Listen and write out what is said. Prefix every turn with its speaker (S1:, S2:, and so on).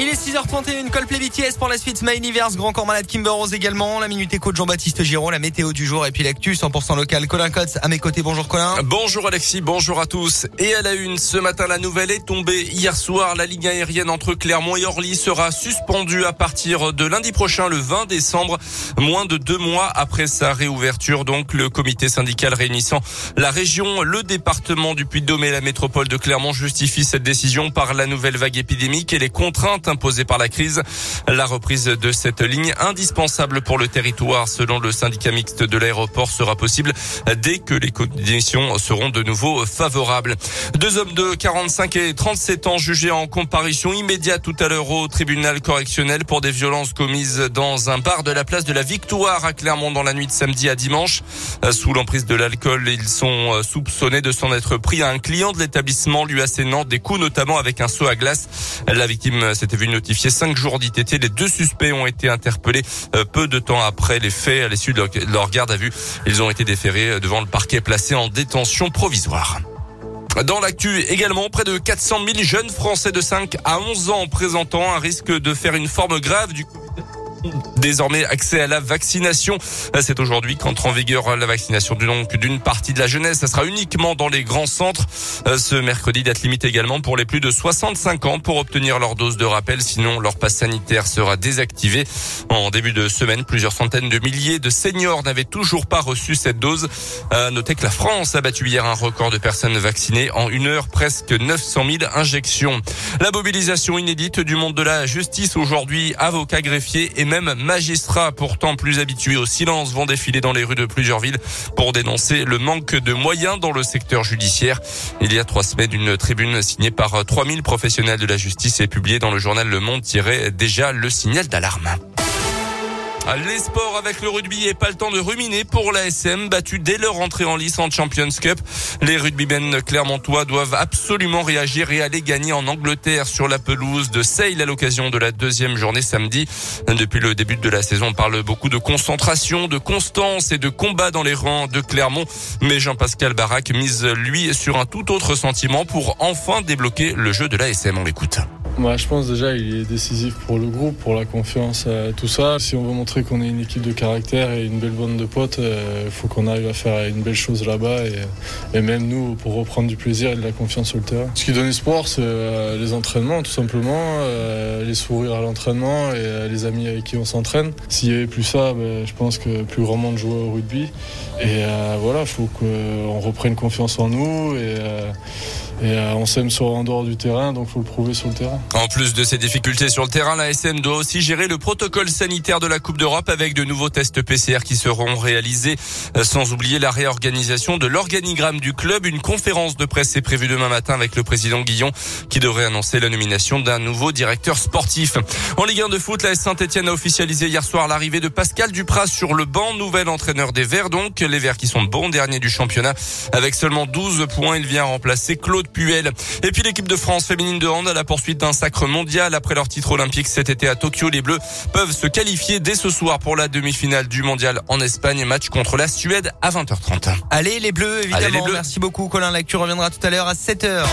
S1: Il est 6h31, Coldplay BTS pour la suite. My Universe, Grand Corps Malade, Kimber Rose également. La Minute Éco de Jean-Baptiste Giraud, la météo du jour et puis l'actu 100% local. Colin Cotes à mes côtés. Bonjour Colin.
S2: Bonjour Alexis, bonjour à tous. Et à la une, ce matin, la nouvelle est tombée. Hier soir, la ligne aérienne entre Clermont et Orly sera suspendue à partir de lundi prochain, le 20 décembre, moins de deux mois après sa réouverture. Donc, le comité syndical réunissant la région, le département du Puy-de-Dôme et la métropole de Clermont justifie cette décision par la nouvelle vague épidémique et les contraintes imposée par la crise. La reprise de cette ligne indispensable pour le territoire, selon le syndicat mixte de l'aéroport, sera possible dès que les conditions seront de nouveau favorables. Deux hommes de 45 et 37 ans jugés en comparution immédiate tout à l'heure au tribunal correctionnel pour des violences commises dans un bar de la place de la Victoire à Clermont dans la nuit de samedi à dimanche. Sous l'emprise de l'alcool, ils sont soupçonnés de s'en être pris à un client de l'établissement lui assénant des coups notamment avec un seau à glace. La victime s'était vue notifier cinq jours d'ITT. Les deux suspects ont été interpellés euh, peu de temps après les faits. À l'issue de leur garde à vue, ils ont été déférés euh, devant le parquet placé en détention provisoire. Dans l'actu également, près de 400 000 jeunes Français de 5 à 11 ans présentant un risque de faire une forme grave du Désormais, accès à la vaccination. C'est aujourd'hui qu'entre en vigueur la vaccination d'une partie de la jeunesse. Ça sera uniquement dans les grands centres. Ce mercredi, date limite également pour les plus de 65 ans pour obtenir leur dose de rappel. Sinon, leur passe sanitaire sera désactivé. En début de semaine, plusieurs centaines de milliers de seniors n'avaient toujours pas reçu cette dose. À noter que la France a battu hier un record de personnes vaccinées en une heure, presque 900 000 injections. La mobilisation inédite du monde de la justice aujourd'hui, avocats, greffiers et même magistrats pourtant plus habitués au silence vont défiler dans les rues de plusieurs villes pour dénoncer le manque de moyens dans le secteur judiciaire. Il y a trois semaines, une tribune signée par 3000 professionnels de la justice est publiée dans le journal Le Monde tirait déjà le signal d'alarme. Les sports avec le rugby et pas le temps de ruminer pour la SM battu dès leur entrée en lice en Champions Cup. Les rugbymen clermontois doivent absolument réagir et aller gagner en Angleterre sur la pelouse de Sale à l'occasion de la deuxième journée samedi. Depuis le début de la saison, on parle beaucoup de concentration, de constance et de combat dans les rangs de Clermont. Mais Jean-Pascal Barak mise lui sur un tout autre sentiment pour enfin débloquer le jeu de la SM. On l'écoute.
S3: Je pense déjà il est décisif pour le groupe, pour la confiance, tout ça. Si on veut montrer qu'on est une équipe de caractère et une belle bande de potes, il euh, faut qu'on arrive à faire une belle chose là-bas et, même nous pour reprendre du plaisir et de la confiance sur le terrain. Ce qui donne espoir, c'est euh, les entraînements tout simplement, euh, les sourires à l'entraînement et les amis avec qui on s'entraîne. S'il n'y avait plus ça, ben, je pense que plus grand monde jouait au rugby. Et voilà, il faut qu'on reprenne confiance en nous et euh, on s'aime sur en dehors du terrain, donc faut le prouver sur le terrain.
S2: En plus de ces difficultés sur le terrain, la SM doit aussi gérer le protocole sanitaire de la Coupe d'Europe avec de nouveaux tests PCR qui seront réalisés, euh, sans oublier la réorganisation de l'organigramme du club. Une conférence de presse est prévue demain matin avec le président Guillon qui devrait annoncer la nomination d'un nouveau directeur sportif. En Ligue 1 de foot, la Saint-Etienne a officialisé hier soir l'arrivée de Pascal Dupras sur le banc, nouvel entraîneur des Verts donc. Les Verts qui sont bons derniers du championnat avec seulement 12 points, il vient remplacer Claude Puel. Et puis l'équipe de France féminine de hand à la poursuite sacre mondial après leur titre olympique cet été à Tokyo. Les Bleus peuvent se qualifier dès ce soir pour la demi-finale du mondial en Espagne. Match contre la Suède à 20h30.
S1: Allez les Bleus, évidemment. Merci beaucoup Colin. L'actu reviendra tout à l'heure à 7h.